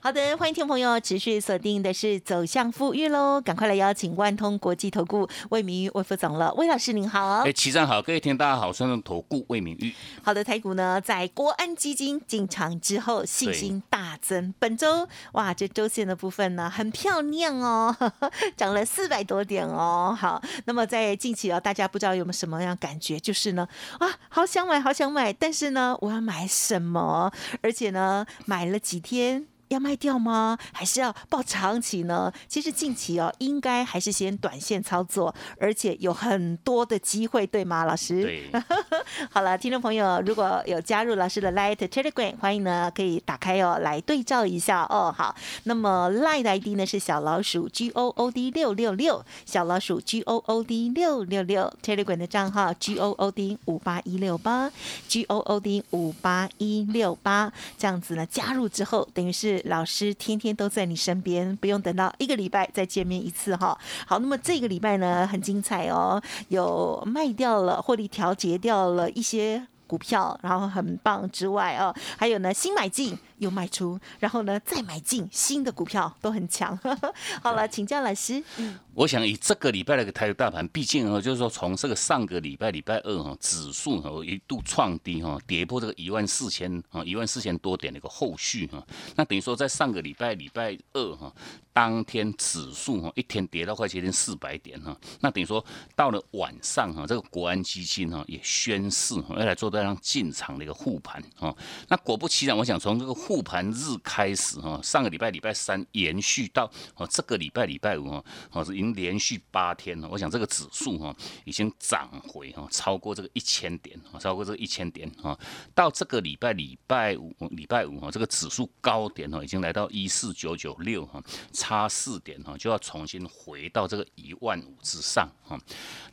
好的，欢迎听众朋友持续锁定的是走向富裕喽，赶快来邀请万通国际投顾魏明玉魏副总了，魏老师您好。哎，齐上好，各位听大家好，我是投顾魏明玉。好的，台股呢在国安基金进场之后信心大增，本周哇这周线的部分呢很漂亮哦，涨了四百多点哦。好，那么在近期啊，大家不知道有没有什么样感觉，就是呢啊好想买好想买，但是呢我要买什么？而且呢买了几天。要卖掉吗？还是要报长期呢？其实近期哦，应该还是先短线操作，而且有很多的机会，对吗，老师？对。好了，听众朋友，如果有加入老师的 Light Telegram，欢迎呢可以打开哦，来对照一下哦。好，那么 Light ID 呢是小老鼠 G O O D 六六六，小老鼠 G O O D 六六六，Telegram 的账号 G O O D 五八一六八，G O O D 五八一六八，这样子呢加入之后，等于是。老师天天都在你身边，不用等到一个礼拜再见面一次哈。好，那么这个礼拜呢很精彩哦，有卖掉了，获利调节掉了一些股票，然后很棒之外哦，还有呢新买进。又卖出，然后呢，再买进新的股票都很强。好了，请教老师。嗯，我想以这个礼拜的一个台股大盘，毕竟哦，就是说从这个上个礼拜礼拜二哈，指数哈一度创低哈，跌破这个一万四千啊一万四千多点的一个后续哈。那等于说在上个礼拜礼拜二哈，当天指数哈一天跌到快接近四百点哈。那等于说到了晚上哈，这个国安基金哈也宣誓要来做这样进场的一个护盘哈。那果不其然，我想从这个。复盘日开始哈，上个礼拜礼拜三延续到哦，这个礼拜礼拜五哈，哦是已经连续八天了。我想这个指数哈已经涨回哈超过这个一千点啊，超过这个一千点哈。到这个礼拜礼拜五礼拜五哈，这个指数高点哈已经来到一四九九六哈，差四点哈就要重新回到这个一万五之上哈。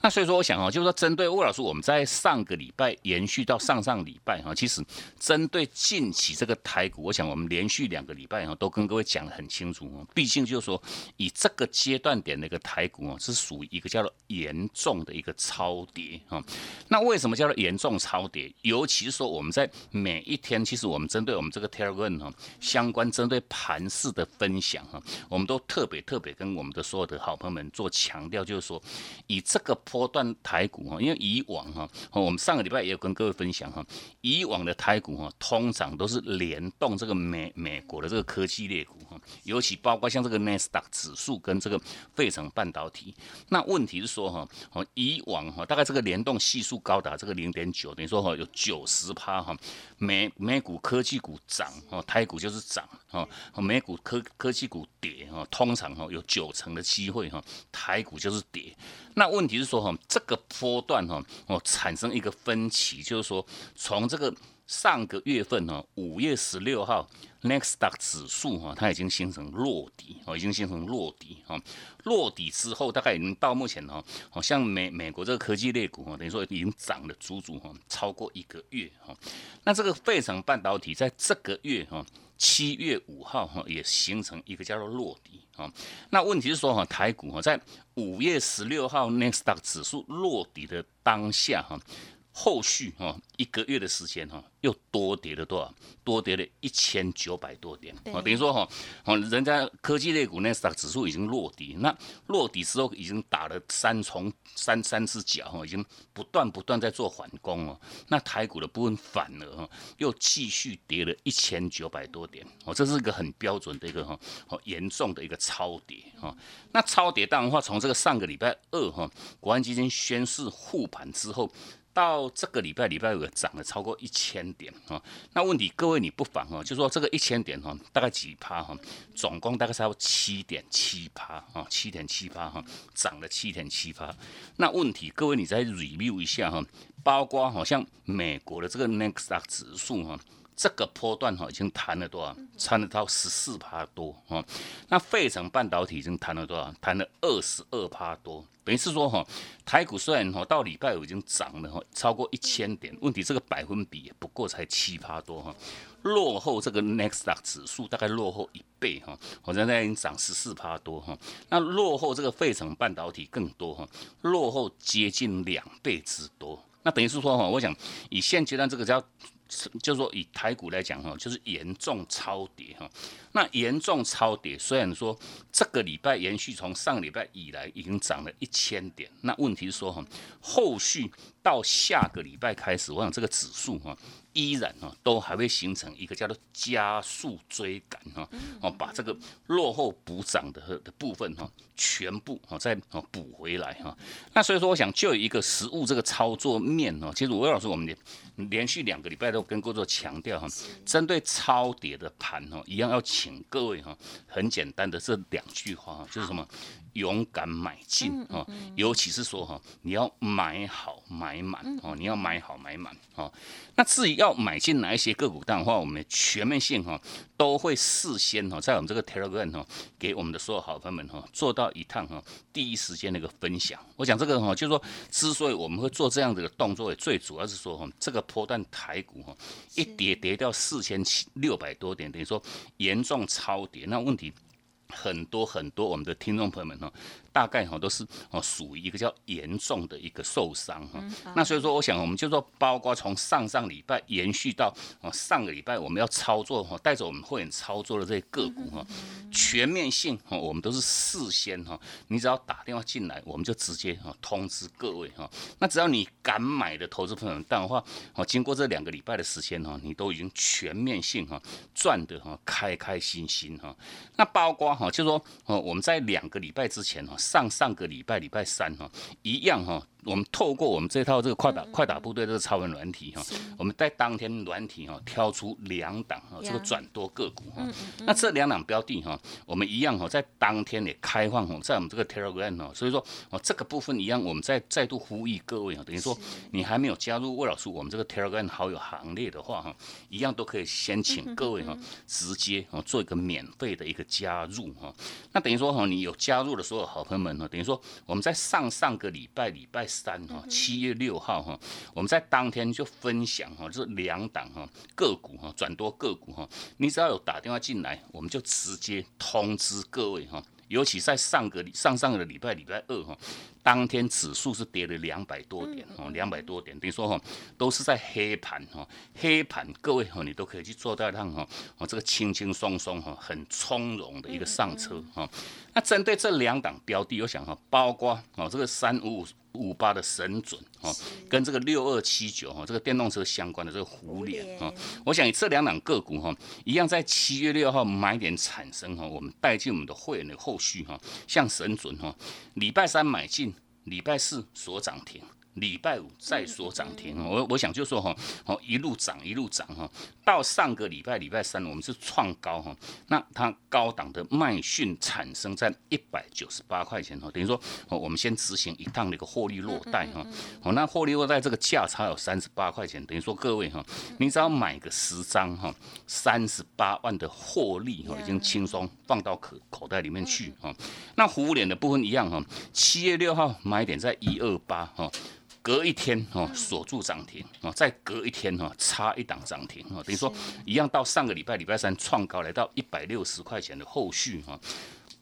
那所以说我想哦，就是说针对魏老师，我们在上个礼拜延续到上上礼拜哈，其实针对近期这个台股。我想我们连续两个礼拜哈，都跟各位讲得很清楚哦。毕竟就是说，以这个阶段点的一个台股哦，是属于一个叫做严重的一个超跌哈。那为什么叫做严重超跌？尤其是说我们在每一天，其实我们针对我们这个 Telegram 哈，相关针对盘势的分享哈，我们都特别特别跟我们的所有的好朋友们做强调，就是说以这个波段台股哈，因为以往哈，我们上个礼拜也有跟各位分享哈，以往的台股哈，通常都是联动。这个美美国的这个科技类股哈，尤其包括像这个纳斯达克指数跟这个费城半导体。那问题是说哈，哦以往哈大概这个联动系数高达这个零点九，等于说哈有九十趴哈，美美股科技股涨哦，台股就是涨哦，美股科科技股跌哦，通常哈有九成的机会哈，台股就是跌。那问题是说哈，这个波段哈哦产生一个分歧，就是说从这个。上个月份呢，五月十六号，Next Stock 指数哈，它已经形成落底哦，已经形成落底哈。落底之后，大概已经到目前哈，好像美美国这个科技类股哈，等于说已经涨了足足哈超过一个月哈。那这个费城半导体在这个月哈，七月五号哈，也形成一个叫做落底啊。那问题是说哈，台股哈，在五月十六号 Next Stock 指数落底的当下哈。后续哈一个月的时间哈，又多跌了多少？多跌了一千九百多点。哦，等于说哈，哦，人家科技类股那啥指数已经落底，那落底之后已经打了三重三三只脚哈，已经不断不断在做反攻哦。那台股的部分反而哈，又继续跌了一千九百多点。哦，这是一个很标准的一个哈，哦严重的一个超跌哈。那超跌当然话，从这个上个礼拜二哈，国安基金宣誓护盘之后。到这个礼拜礼拜五涨了超过一千点哈，那问题各位你不妨哦，就说这个一千点哈，大概几趴哈，总共大概超七点七趴哈，七点七趴哈，涨了七点七趴。那问题各位你再 review 一下哈，包括好像美国的这个 Next 指数哈。这个波段哈已经弹了多少？弹了到十四趴多哈。那费城半导体已经弹了多少？弹了二十二趴多。等于是说哈，台股虽然哈到礼拜五已经涨了哈超过一千点，问题这个百分比也不过才七趴多哈，落后这个 Next 指数大概落后一倍哈，我现在已经涨十四趴多哈。那落后这个费城半导体更多哈，落后接近两倍之多。那等于是说哈，我想以现阶段这个叫。就是说，以台股来讲哈，就是严重超跌哈。那严重超跌，虽然说这个礼拜延续从上个礼拜以来已经涨了一千点，那问题是说哈，后续到下个礼拜开始，我想这个指数哈。依然哈都还会形成一个叫做加速追赶哈哦，把这个落后补涨的的部分哈全部哦再哦补回来哈。那所以说，我想就一个实物这个操作面哦，其实吴老师我们连连续两个礼拜都跟各位强调哈，针对超跌的盘哦，一样要请各位哈，很简单的这两句话就是什么？勇敢买进哦，尤其是说哈，你要买好买满哦，你要买好买满哦。那至于要买进哪一些个股的话，我们全面性哈都会事先哈在我们这个 Telegram 哈给我们的所有好朋友们哈做到一趟哈第一时间的一个分享。我讲这个哈，就是说之所以我们会做这样的动作，也最主要是说哈这个波段台股哈一跌跌掉四千七六百多点，等于说严重超跌。那问题。很多很多我们的听众朋友们哈。大概哈都是哦属于一个叫严重的一个受伤哈，那所以说我想我们就说包括从上上礼拜延续到哦上个礼拜我们要操作哈带着我们会员操作的这些个股哈，全面性哈我们都是事先哈，你只要打电话进来我们就直接哈通知各位哈，那只要你敢买的投资朋友们的话哦经过这两个礼拜的时间哈，你都已经全面性哈赚的哈开开心心哈，那包括哈就说哦我们在两个礼拜之前哈。上上个礼拜礼拜三哈，一样哈。我们透过我们这套这个快打快打部队这个超文软体哈，我们在当天软体哈挑出两档哈这个转多个股哈，那这两档标的哈，我们一样哈在当天也开放哈，在我们这个 Telegram 哈，所以说哦这个部分一样，我们再再度呼吁各位啊，等于说你还没有加入魏老师我们这个 Telegram 好友行列的话哈，一样都可以先请各位哈直接哦做一个免费的一个加入哈，那等于说哈你有加入的所有好朋友们呢，等于说我们在上上个礼拜礼拜。三哈，七月六号哈，我们在当天就分享哈，这两档哈个股哈，转多个股哈，你只要有打电话进来，我们就直接通知各位哈。尤其在上个上上个礼拜礼拜二哈，当天指数是跌了两百多点哦，两百多点，等于说哈都是在黑盘哈，黑盘各位哈，你都可以去做到让哈，哦这个轻轻松松哈，很从容的一个上车哈。那针对这两档标的，我想哈，包括哦这个三五五。五八的神准哦，跟这个六二七九哈，这个电动车相关的这个互联哈，我想这两档个股哈，一样在七月六号买点产生哈，我们带进我们的会员的后续哈，像神准哈，礼拜三买进，礼拜四所涨停。礼拜五再说涨停，我我想就说哈，哦一路涨一路涨哈，到上个礼拜礼拜三我们是创高哈，那它高档的卖讯产生在一百九十八块钱哈，等于说哦我们先执行一趟那个获利落袋哈，哦那获利落袋这个价差有三十八块钱，等于说各位哈，你只要买个十张哈，三十八万的获利哈，已经轻松放到口口袋里面去哈，那虎脸的部分一样哈，七月六号买点在一二八哈。隔一天哦锁住涨停哦，再隔一天哦差一档涨停哦，等于说一样到上个礼拜礼拜三创高来到一百六十块钱的后续哈。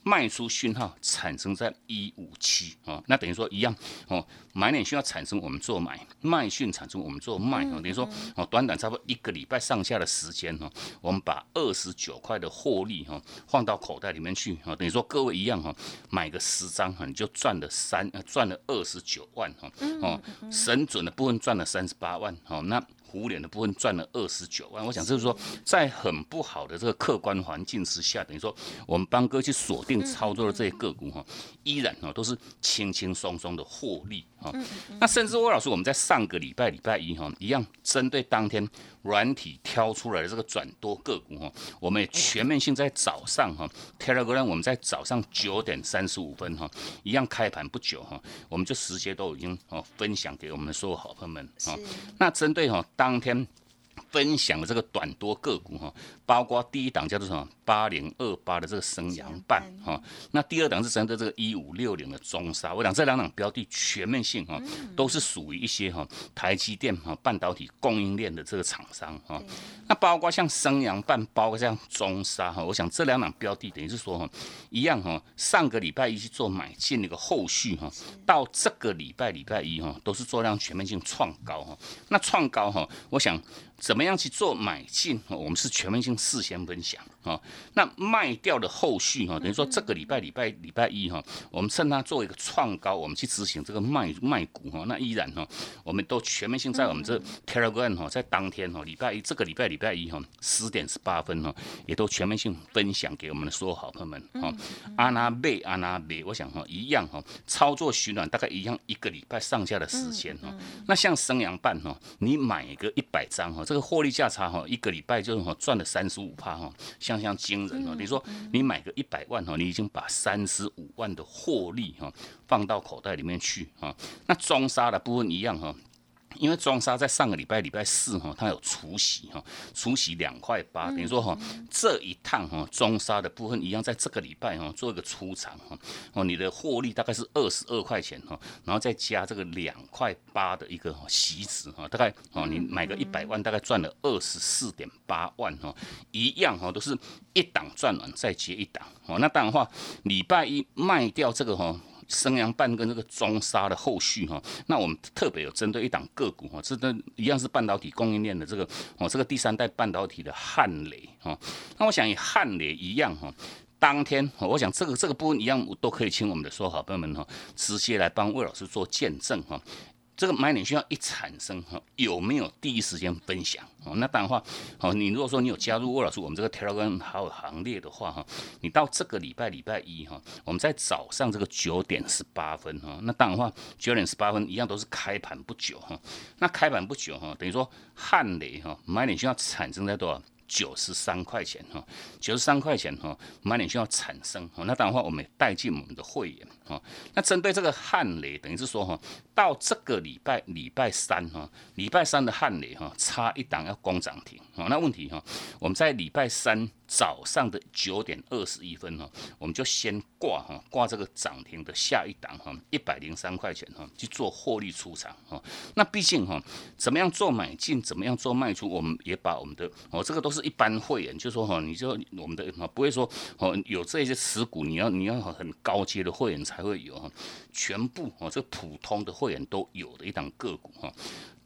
卖出讯号产生在一五七啊，那等于说一样哦，买点讯号产生我们做买，卖讯产生我们做卖哦，等于说哦，短短差不多一个礼拜上下的时间哦，我们把二十九块的获利哈放到口袋里面去哦，等于说各位一样哈，买个十张哈，你就赚了三赚了二十九万哈哦，神准的部分赚了三十八万哦，那。互联的部分赚了二十九万，我想就是说，在很不好的这个客观环境之下，等于说我们帮哥去锁定操作的这些个股哈，依然哈都是轻轻松松的获利哈。那甚至魏老师，我们在上个礼拜礼拜一哈，一样针对当天。软体挑出来的这个转多个股哈，我们也全面性在早上哈，Telegram 我们在早上九点三十五分哈，一样开盘不久哈，我们就直接都已经哦分享给我们所有好朋友们啊。那针对哈当天。分享的这个短多个股哈，包括第一档叫做什么八零二八的这个升阳半哈，那第二档是针对这个一五六零的中沙，我讲这两档标的全面性哈，都是属于一些哈台积电哈半导体供应链的这个厂商哈，那包括像升阳半，包括像中沙哈，我想这两档标的等于是说哈一样哈，上个礼拜一去做买进那个后续哈，到这个礼拜礼拜一哈都是做量全面性创高哈，那创高哈，我想。怎么样去做买进？我们是全面性事先分享。啊。那卖掉的后续哈，等于说这个礼拜礼拜礼拜一哈，我们趁它做一个创高，我们去执行这个卖卖股哈。那依然哈，我们都全面性在我们这 Telegram 哈，在当天哈，礼拜一这个礼拜礼拜一哈，十点十八分哈，也都全面性分享给我们的所有好朋友们哈。阿拿贝阿拿贝，我想哈一样哈，操作取暖大概一样一个礼拜上下的时间哈。那像生阳半哈，你买一个一百张哈。这个获利价差哈，一个礼拜就是哈赚了三十五趴哈，相当惊人哦。你说你买个一百万哦，你已经把三十五万的获利哈放到口袋里面去啊。那装沙的部分一样哈。因为中沙在上个礼拜礼拜四哈，它有除息哈，除息两块八，等于说哈这一趟哈中沙的部分一样，在这个礼拜哈做一个出场哈，哦你的获利大概是二十二块钱哈，然后再加这个两块八的一个息值哈，大概哦你买个一百万，大概赚了二十四点八万哈，一样哈都是一档赚完再接一档哦，那当然话礼拜一卖掉这个哈。升阳半跟这个中沙的后续哈，那我们特别有针对一档个股哈，这都一样是半导体供应链的这个哦，这个第三代半导体的汉雷哈，那我想以汉雷一样哈，当天我想这个这个部分一样都可以请我们的说好朋友们哈，直接来帮魏老师做见证哈。这个买点需要一产生哈，有没有第一时间分享哦？那当然话，哦，你如果说你有加入沃老师我们这个 Telegram 好友行列的话哈，你到这个礼拜礼拜一哈，我们在早上这个九点十八分哈，那当然话九点十八分一样都是开盘不久哈，那开盘不久哈，等于说汉雷哈买点需要产生在多少？九十三块钱哈，九十三块钱哈，买点需要产生哈，那当然话我们带进我们的会员哈，那针对这个汉雷，等于是说哈。到这个礼拜礼拜三哈，礼拜三的汉雷哈，差一档要攻涨停啊。那问题哈，我们在礼拜三早上的九点二十一分哈，我们就先挂哈，挂这个涨停的下一档哈，一百零三块钱哈，去做获利出场哈。那毕竟哈，怎么样做买进，怎么样做卖出，我们也把我们的哦，这个都是一般会员，就说哈，你就我们的不会说哦，有这些持股，你要你要很高阶的会员才会有哈，全部哦，这普通的。会员都有的一档个股哈，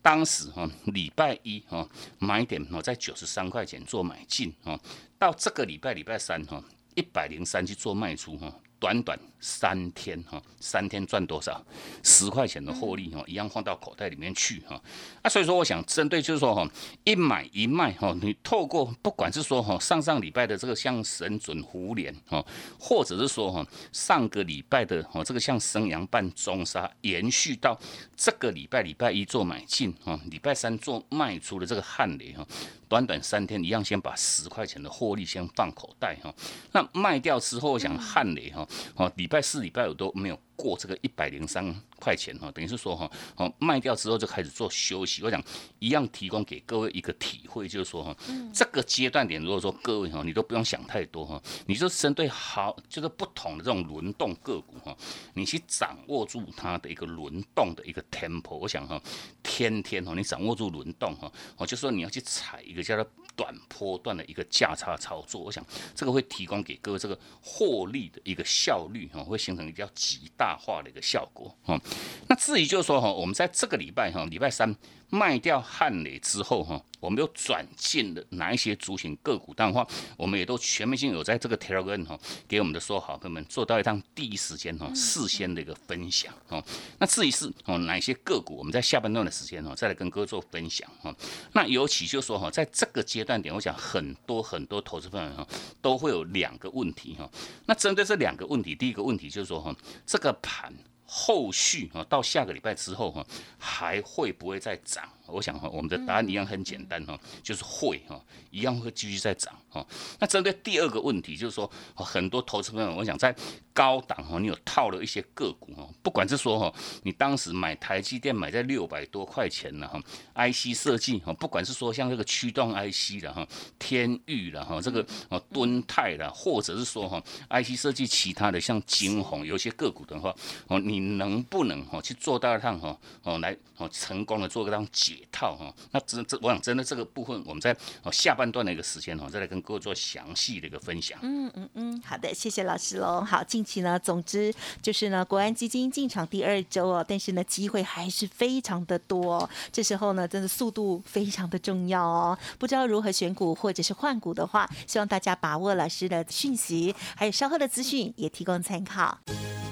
当时哈礼拜一哈买点哈在九十三块钱做买进哈，到这个礼拜礼拜三哈一百零三去做卖出哈。短短三天哈，三天赚多少？十块钱的获利哈，一样放到口袋里面去哈。啊，所以说我想针对就是说哈，一买一卖哈，你透过不管是说哈上上礼拜的这个像神准胡联哈，或者是说哈上个礼拜的哈这个像生阳半中沙，延续到这个礼拜礼拜一做买进哈，礼拜三做卖出的这个汉雷哈。短短三天一样，先把十块钱的获利先放口袋哈，那卖掉之后，我想汉雷哈，哦，礼拜四、礼拜五都没有。过这个一百零三块钱哈，等于是说哈，哦卖掉之后就开始做休息。我想一样提供给各位一个体会，就是说哈，这个阶段点，如果说各位哈，你都不用想太多哈，你就针对好就是不同的这种轮动个股哈，你去掌握住它的一个轮动的一个 tempo。我想哈，天天哈，你掌握住轮动哈，我就说你要去踩一个叫做。短波段的一个价差操作，我想这个会提供给各位这个获利的一个效率哈，会形成比较极大化的一个效果哈。那至于就是说哈，我们在这个礼拜哈，礼拜三。卖掉汉磊之后哈，我们又转进了哪一些族群个股？当然话，我们也都全面性有在这个 Telegram 哈，给我们的说好朋友们做到一趟第一时间哈，事先的一个分享哈。那至于是哦，哪些个股，我们在下半段的时间哈，再来跟各位做分享哈。那尤其就说哈，在这个阶段点，我想很多很多投资朋友哈，都会有两个问题哈。那针对这两个问题，第一个问题就是说哈，这个盘。后续啊，到下个礼拜之后哈，还会不会再涨？我想哈，我们的答案一样很简单哈，就是会哈，一样会继续在涨哈。那针对第二个问题，就是说很多投资朋友，我想在高档哈，你有套了一些个股哈，不管是说哈，你当时买台积电买在六百多块钱了哈，IC 设计哈，不管是说像这个驱动 IC 的哈，天域了哈，这个哦敦泰的，或者是说哈，IC 设计其他的像金鸿有些个股的话，哦，你能不能哈去做到趟哈哦来哦成功的做个当解套哈？那这这我想真的这个部分，我们在哦下半段的一个时间哈，再来跟各位做详细的一个分享。嗯嗯嗯，好的，谢谢老师喽。好，近期呢，总之就是呢，国安基金进场第二周哦，但是呢，机会还是非常的多。这时候呢，真的速度非常的重要哦。不知道如何选股或者是换股的话，希望大家把握老师的讯息，还有稍后的资讯也提供参考。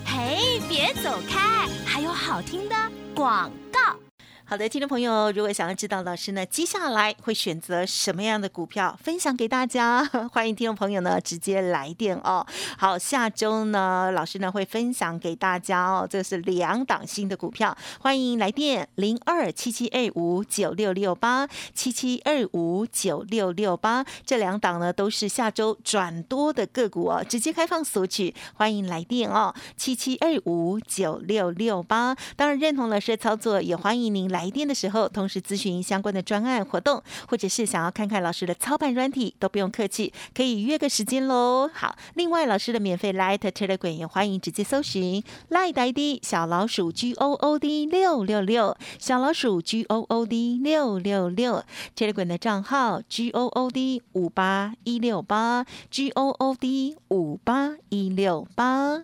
嘿，别走开，还有好听的广告。好的，听众朋友，如果想要知道老师呢接下来会选择什么样的股票分享给大家，欢迎听众朋友呢直接来电哦。好，下周呢老师呢会分享给大家哦，这是两档新的股票，欢迎来电零二七七二五九六六八七七二五九六六八，这两档呢都是下周转多的个股哦，直接开放索取，欢迎来电哦，七七二五九六六八。当然认同老师的操作，也欢迎您。来电的时候，同时咨询相关的专案活动，或者是想要看看老师的操盘软体，都不用客气，可以约个时间喽。好，另外老师的免费 Light Telegram 也欢迎直接搜寻 Light ID 小老鼠 G O O D 六六六，小老鼠 G O O D 六六六 Telegram 的账号 G O O D 五八一六八 G O O D 五八一六八。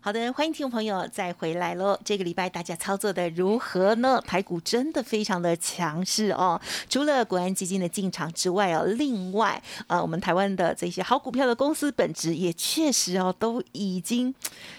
好的，欢迎听众朋友再回来喽。这个礼拜大家操作的如何呢？台股真的非常的强势哦。除了国安基金的进场之外哦，另外呃，我们台湾的这些好股票的公司本质也确实哦，都已经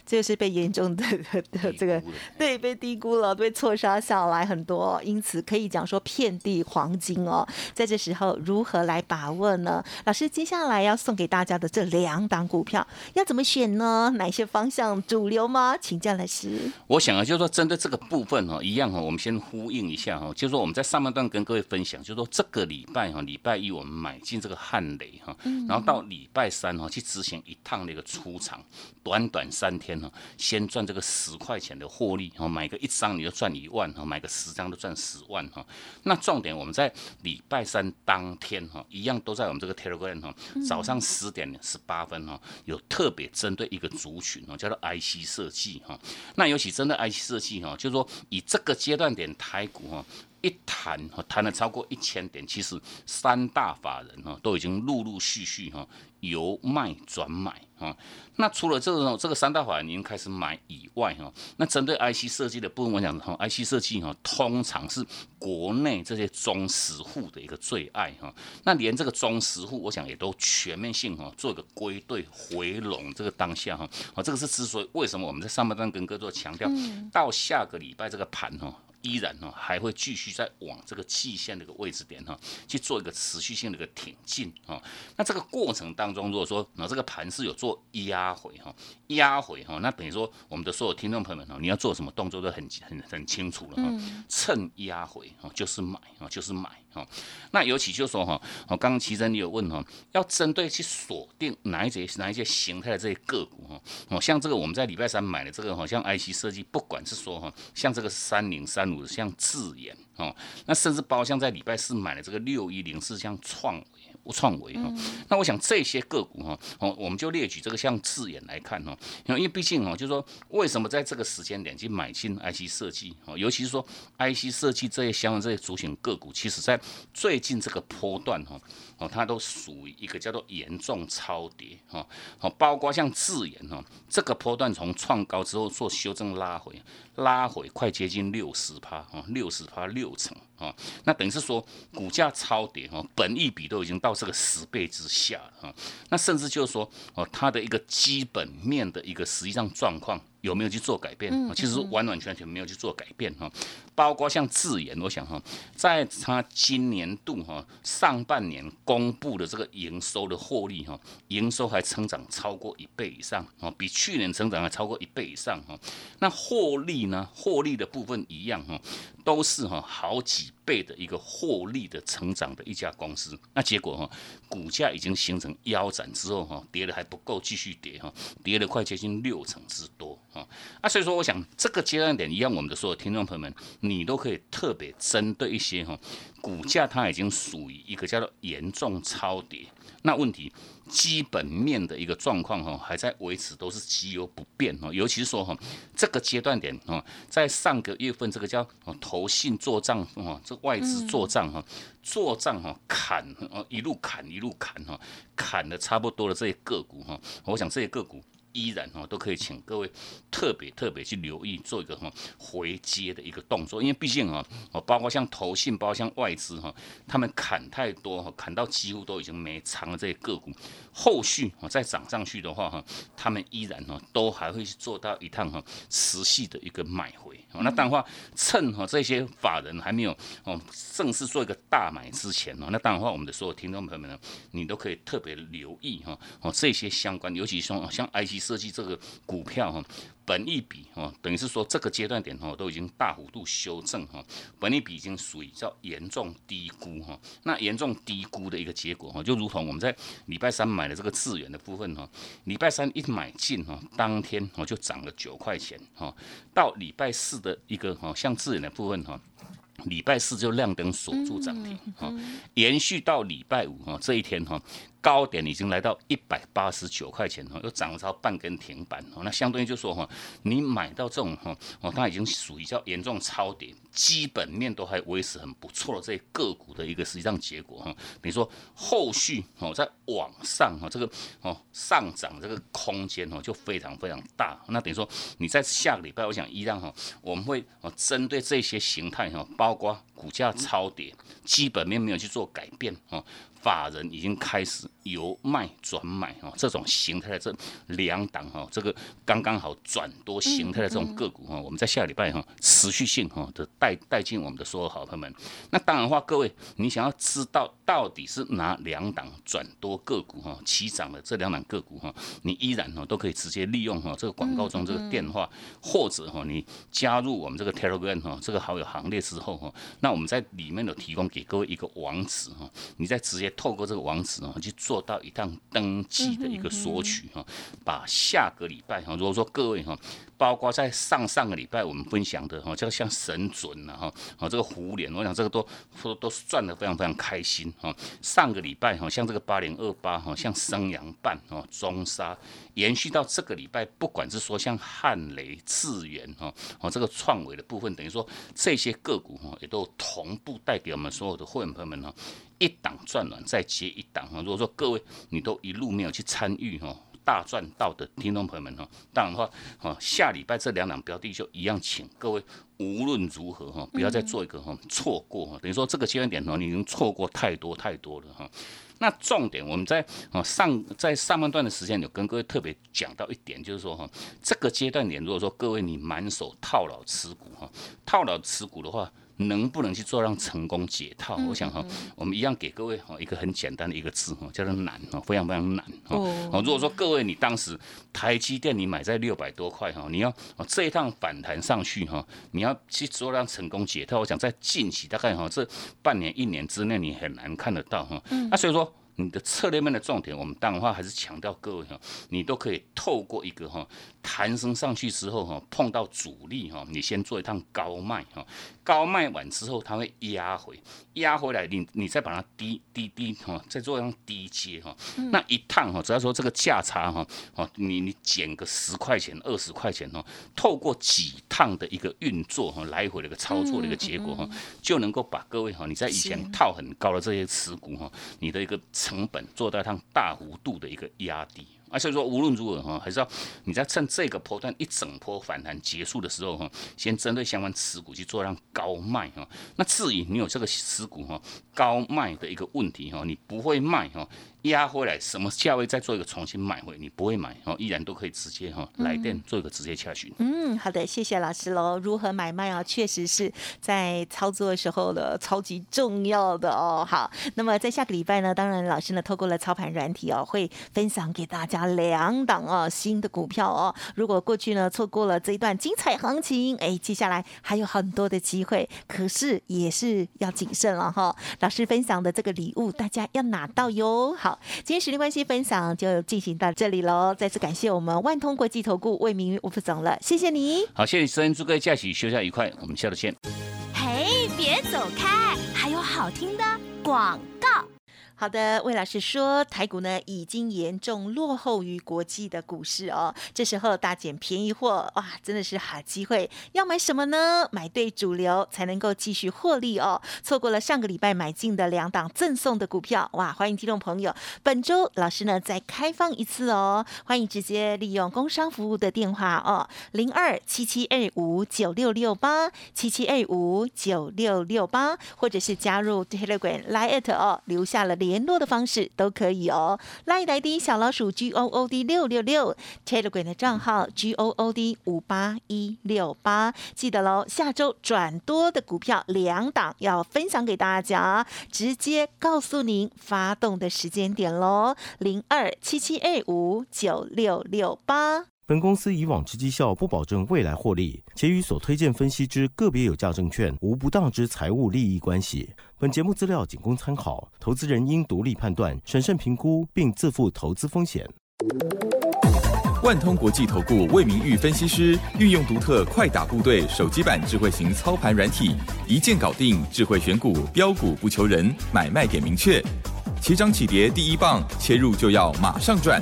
就是被严重 的的这个对被低估了，被错杀下来很多。因此可以讲说遍地黄金哦。在这时候如何来把握呢？老师接下来要送给大家的这两档股票要怎么选呢？哪些方向主？流吗？请教老师。我想啊，就是说针对这个部分哈，一样哈，我们先呼应一下哈，就是说我们在上半段跟各位分享，就是说这个礼拜哈，礼拜一我们买进这个汉雷哈，然后到礼拜三哈去执行一趟的一个出场，短短三天哈，先赚这个十块钱的获利哈，买个一张你就赚一万哈，买个十张就赚十万哈。那重点我们在礼拜三当天哈，一样都在我们这个 Telegram 哈，早上十点十八分哈，有特别针对一个族群哦，叫做 I。IC 设计哈，那尤其真的 IC 设计哈，就是说以这个阶段点台股哈一谈哈谈了超过一千点，其实三大法人哈都已经陆陆续续哈由卖转买哈。那除了这个这个三大法人已经开始买以外哈，那针对 IC 设计的部分，我讲哈，IC 设计哈通常是国内这些中实户的一个最爱哈。那连这个中实户，我想也都全面性哈做一个归队回笼。这个当下哈，啊，这个是之所以为什么我们在上半段跟各位做强调，到下个礼拜这个盘哈。依然呢，还会继续在往这个季线的一个位置点哈，去做一个持续性的一个挺进啊。那这个过程当中，如果说那这个盘是有做压回哈，压回哈，那等于说我们的所有听众朋友们哈，你要做什么动作都很很很清楚了哈。趁压回哈，就是买啊，就是买。哦，那尤其就说哈，我刚刚其实你有问哈，要针对去锁定哪一些哪一些形态的这些个股哈，哦，像这个我们在礼拜三买的这个哈，像 IC 设计，不管是说哈，像这个三零三五像智研哦，那甚至包括像在礼拜四买的这个六一零四像创。创维哈，那我想这些个股哈，哦，我们就列举这个像字眼来看哈，因为毕竟哈，就是说为什么在这个时间点去买进 IC 设计哦，尤其是说 IC 设计这些相关这些主型个股，其实在最近这个波段哈，哦，它都属于一个叫做严重超跌哈，哦，包括像字眼哈，这个波段从创高之后做修正拉回，拉回快接近六十趴啊，六十趴六成。啊，那等于是说股价超跌哦，本益比都已经到这个十倍之下了哈，那甚至就是说哦，它的一个基本面的一个实际上状况。有没有去做改变？其实完完全全没有去做改变哈，包括像智研，我想哈，在它今年度哈上半年公布的这个营收的获利哈，营收还成长超过一倍以上哦，比去年成长还超过一倍以上哈。那获利呢？获利的部分一样哈，都是哈好几倍的一个获利的成长的一家公司。那结果哈，股价已经形成腰斩之后哈，跌的还不够，继续跌哈，跌了快接近六成之多。啊，所以说我想这个阶段点一样，我们的所有听众朋友们，你都可以特别针对一些哈，股价它已经属于一个叫做严重超跌，那问题基本面的一个状况哈，还在维持都是基优不变哈，尤其是说哈，这个阶段点哈，在上个月份这个叫投信做账哈，这外资做账哈，做账哈砍哦一路砍一路砍哈，砍的差不多的这些个股哈，我想这些个股。依然哈都可以请各位特别特别去留意做一个哈回接的一个动作，因为毕竟啊哦包括像投信，包括像外资哈，他们砍太多哈，砍到几乎都已经没仓了这些个股，后续我再涨上去的话哈，他们依然哈都还会去做到一趟哈持续的一个买回。那当然话趁哈这些法人还没有哦正式做一个大买之前哦，那当然话我们的所有听众朋友们呢，你都可以特别留意哈哦这些相关，尤其说像 IC。设计这个股票哈，本益比哈，等于是说这个阶段点哈，都已经大幅度修正哈，本益比已经属于叫严重低估哈。那严重低估的一个结果哈，就如同我们在礼拜三买的这个智源的部分哈，礼拜三一买进哈，当天哦就涨了九块钱哈，到礼拜四的一个哈，像智源的部分哈。礼拜四就亮灯锁住涨停，哈，延续到礼拜五哈这一天哈，高点已经来到一百八十九块钱哈，又涨了超半根停板哦，那相对于就说哈，你买到这种哈哦，它已经属于叫严重超跌。基本面都还维持很不错的这些个股的一个实际上结果哈，比如说后续哦在往上哈这个哦上涨这个空间哦就非常非常大，那等于说你在下个礼拜我想一样哈我们会哦针对这些形态哈，包括股价超跌，基本面没有去做改变哦。法人已经开始由卖转买哈，这种形态的这两档哈，这个刚刚好转多形态的这种个股哈，我们在下礼拜哈持续性哈的带带进我们的所有好朋友们。那当然话，各位你想要知道到底是哪两档转多个股哈起涨的这两档个股哈，你依然哈都可以直接利用哈这个广告中这个电话，或者哈你加入我们这个 Telegram 哈这个好友行列之后哈，那我们在里面有提供给各位一个网址哈，你再直接。透过这个网址啊，去做到一趟登记的一个索取哈，把下个礼拜哈，如果说各位哈。包括在上上个礼拜我们分享的哈，这个像神准呐哈，啊这个胡联，我想这个都都都是赚的非常非常开心哈。上个礼拜哈，像这个八零二八哈，像升阳半哈，中沙延续到这个礼拜，不管是说像汉雷、智源哈，哦这个创维的部分，等于说这些个股哈，也都同步带给我们所有的会员朋友们哈，一档赚完再接一档哈。如果说各位你都一路没有去参与哈。大赚到的听众朋友们哈，当然的话，哈下礼拜这两档标的就一样，请各位无论如何哈，不要再做一个哈错过哈，等于说这个阶段点呢，你已经错过太多太多了哈。那重点我们在啊上在上半段的时间有跟各位特别讲到一点，就是说哈，这个阶段点如果说各位你满手套牢持股哈，套牢持股的话。能不能去做让成功解套？我想哈，我们一样给各位哈一个很简单的一个字哈，叫做难哈，非常非常难哈。哦，如果说各位你当时台积电你买在六百多块哈，你要这一趟反弹上去哈，你要去做让成功解套，我想在近期大概哈这半年一年之内你很难看得到哈。那所以说。你的策略面的重点，我们当然话还是强调各位哈，你都可以透过一个哈弹升上去之后哈，碰到阻力哈，你先做一趟高卖哈，高卖完之后它会压回，压回来你你再把它低低低哈，再做一趟低接哈，那一趟哈，只要说这个价差哈，哦你你减个十块钱二十块钱哦，透过几趟的一个运作哈，来回的一个操作的一个结果哈，就能够把各位哈，你在以前套很高的这些持股哈，你的一个。成本做到一趟大幅度的一个压低。啊，所以说无论如何哈，还是要你在趁这个波段一整波反弹结束的时候哈，先针对相关持股去做让高卖哈。那至于你有这个持股哈高卖的一个问题哈，你不会卖哈。压回来什么价位再做一个重新买回，你不会买哦，依然都可以直接哈来电做一个直接洽询。嗯，好的，谢谢老师喽。如何买卖啊，确实是在操作的时候的超级重要的哦。好，那么在下个礼拜呢，当然老师呢透过了操盘软体哦，会分享给大家两档哦新的股票哦。如果过去呢错过了这一段精彩行情，哎，接下来还有很多的机会，可是也是要谨慎了哈。老师分享的这个礼物，大家要拿到哟。好。好，今天实力关系分享就进行到这里喽。再次感谢我们万通国际投顾魏明玉吴副总了，谢谢你。好，谢谢收听，祝各位假期休假愉快，我们下次见。嘿，别走开，还有好听的广告。好的，魏老师说，台股呢已经严重落后于国际的股市哦。这时候大捡便宜货，哇，真的是好机会。要买什么呢？买对主流才能够继续获利哦。错过了上个礼拜买进的两档赠送的股票，哇，欢迎听众朋友，本周老师呢再开放一次哦。欢迎直接利用工商服务的电话哦，零二七七二五九六六八七七二五九六六八，或者是加入 Telegram Lite 哦，留下了联络的方式都可以哦。拉一来的小老鼠 G O O D 六六六，Telegram 的账号 G O O D 五八一六八，记得喽。下周转多的股票两档要分享给大家，直接告诉您发动的时间点喽。零二七七二五九六六八。本公司以往之绩效不保证未来获利，且与所推荐分析之个别有价证券无不当之财务利益关系。本节目资料仅供参考，投资人应独立判断、审慎评估，并自负投资风险。万通国际投顾魏明玉分析师运用独特快打部队手机版智慧型操盘软体，一键搞定智慧选股标股不求人，买卖点明确，起涨起跌第一棒，切入就要马上赚。